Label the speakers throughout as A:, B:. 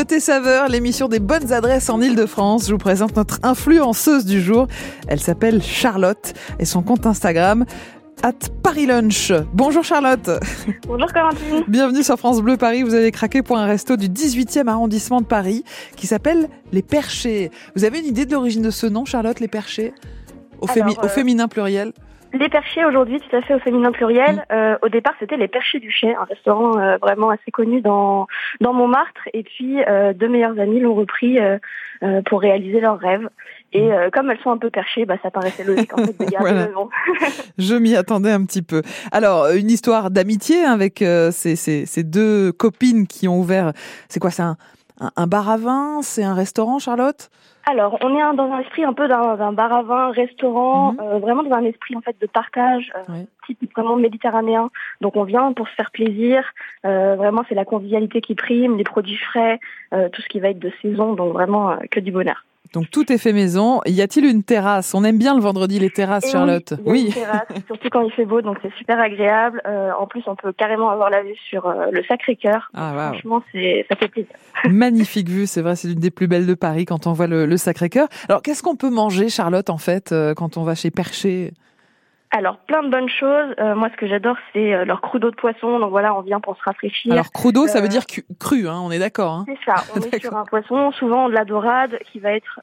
A: Côté saveur, l'émission des bonnes adresses en Ile-de-France. Je vous présente notre influenceuse du jour. Elle s'appelle Charlotte et son compte Instagram at Paris Lunch. Bonjour Charlotte.
B: Bonjour Corentine.
A: Bienvenue sur France Bleu Paris. Vous avez craqué pour un resto du 18e arrondissement de Paris qui s'appelle Les Perchés. Vous avez une idée de l'origine de ce nom, Charlotte, Les Perchés? Au,
B: Alors, euh,
A: féminin pluriel?
B: Les perchés aujourd'hui, tout à fait au féminin pluriel.
A: Mm.
B: Euh, au départ, c'était les Perchés du Chais, un restaurant euh, vraiment assez connu dans dans Montmartre. Et puis euh, deux meilleures amies l'ont repris euh, euh, pour réaliser leur rêve. Et euh, comme elles sont un peu perchées, bah ça paraissait logique en fait de garder
A: Voilà.
B: le nom.
A: Je m'y attendais un petit peu. Alors, une histoire d'amitié avec euh, ces, ces- ces deux copines qui ont ouvert. C'est quoi un, un, un bar à vin C'est un restaurant, Charlotte?
B: Alors, on est dans un esprit un peu d'un bar à vin, restaurant,
A: Mhm.
B: euh, vraiment dans un esprit en fait de partage, euh, type vraiment méditerranéen. Donc, on vient pour se faire plaisir. Euh, vraiment, c'est la convivialité qui prime, les produits frais, euh, tout ce qui va être de saison. Donc, vraiment euh, que du bonheur.
A: Donc, tout est fait maison. Y a-t-il une terrasse? On aime bien le vendredi, les terrasses,
B: Et
A: Charlotte.
B: oui, terrasse, surtout quand il fait beau, donc c'est super agréable. Euh, en plus, on peut carrément avoir la vue sur euh, le Sacré-Cœur.
A: Ah, waouh.
B: Franchement, c'est ça fait plaisir.
A: Magnifique vue, c'est vrai, c'est l'une des plus belles de Paris quand on voit le, le Sacré-Cœur. Alors, qu'est-ce qu'on peut manger, Charlotte, en fait, euh, quand on va chez Percher
B: Alors, plein de bonnes choses. Euh, moi, ce que j'adore, c'est euh, leur crudo de poisson. Donc voilà, on vient pour se rafraîchir.
A: Alors, crudo, ça
B: Euh,
A: veut dire cu- cru, hein, on est d'accord. Hein
B: C'est ça, on est sur un poisson, souvent de la dorade, qui va être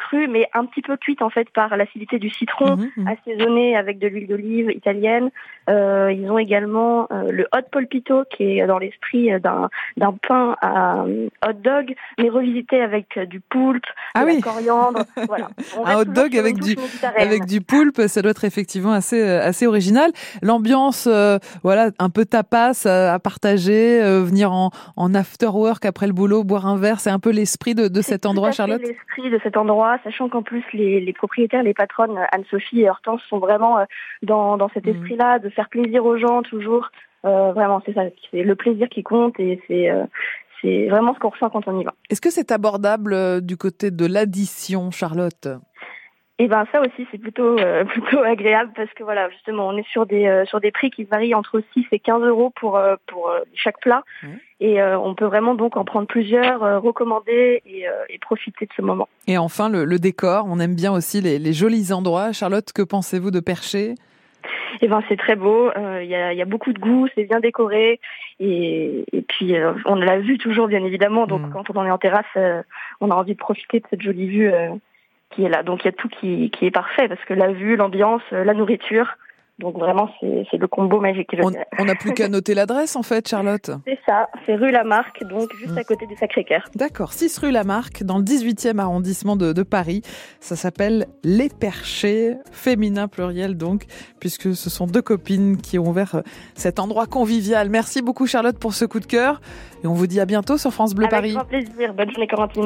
B: euh, cru, mais un petit peu cuite en fait par l'acidité du citron,
A: Mhm, mhm.
B: assaisonné avec de l'huile d'olive italienne. Euh, ils ont également euh, le hot polpito, qui est dans l'esprit d'un d'un pain à euh, hot dog, mais revisité avec du poulpe,
A: Ah
B: de
A: oui.
B: la coriandre. voilà. On
A: Un hot dog avec du-. Avec du poulpe, ça doit être effectivement assez assez original. L'ambiance, euh, voilà, un peu tapas à partager, venir en, en after work après le boulot, boire un verre, c'est un peu l'esprit de, de cet endroit, Charlotte?
B: l'esprit de cet endroit, sachant qu'en plus les, les propriétaires, les patronnes euh, Anne-Sophie et Hortense sont vraiment euh, dans, dans cet
A: Mhm.
B: esprit-là, de faire plaisir aux gens toujours. Euh, vraiment, c'est ça, c'est le plaisir qui compte et c'est euh, c'est vraiment ce qu'on ressent quand on y va.
A: Est-ce que c'est abordable du côté de l'addition, Charlotte?
B: Et ben ça aussi c'est plutôt euh, plutôt agréable parce que voilà justement on est sur des euh, sur des prix qui varient entre 6 et 15 euros pour euh, pour euh, chaque plat
A: Mhm.
B: et euh, on peut vraiment donc en prendre plusieurs, euh, recommander et, euh, et profiter de ce moment.
A: Et enfin, le, le décor, on aime bien aussi les, les jolis endroits. Charlotte, que pensez-vous de Percher?
B: Eh ben c'est très beau, euh, il y, a, il y a beaucoup de goût, c'est bien décoré et, et puis euh, on l'a vu toujours bien évidemment. Donc
A: Mm.
B: quand on est en terrasse, euh, on a envie de profiter de cette jolie vue euh, qui est là. Donc il y a tout qui, qui est parfait parce que la vue, l'ambiance, euh, la nourriture. Donc vraiment c'est le combo magique.
A: On n'a plus qu'à noter l'adresse, en fait, Charlotte.
B: C'est ça, c'est rue Lamarck, donc juste
A: Mm.
B: à côté du Sacré-Cœur.
A: D'accord, 6 rue Lamarck, dans le 18e arrondissement de, de Paris. Ça s'appelle Les Perchés, féminin pluriel donc, puisque ce sont deux copines qui ont ouvert euh, cet endroit convivial. Merci beaucoup Charlotte pour ce coup de cœur. Et on vous dit à bientôt sur France Bleu
B: Avec
A: Paris.
B: grand plaisir. Bonne journée Corentine.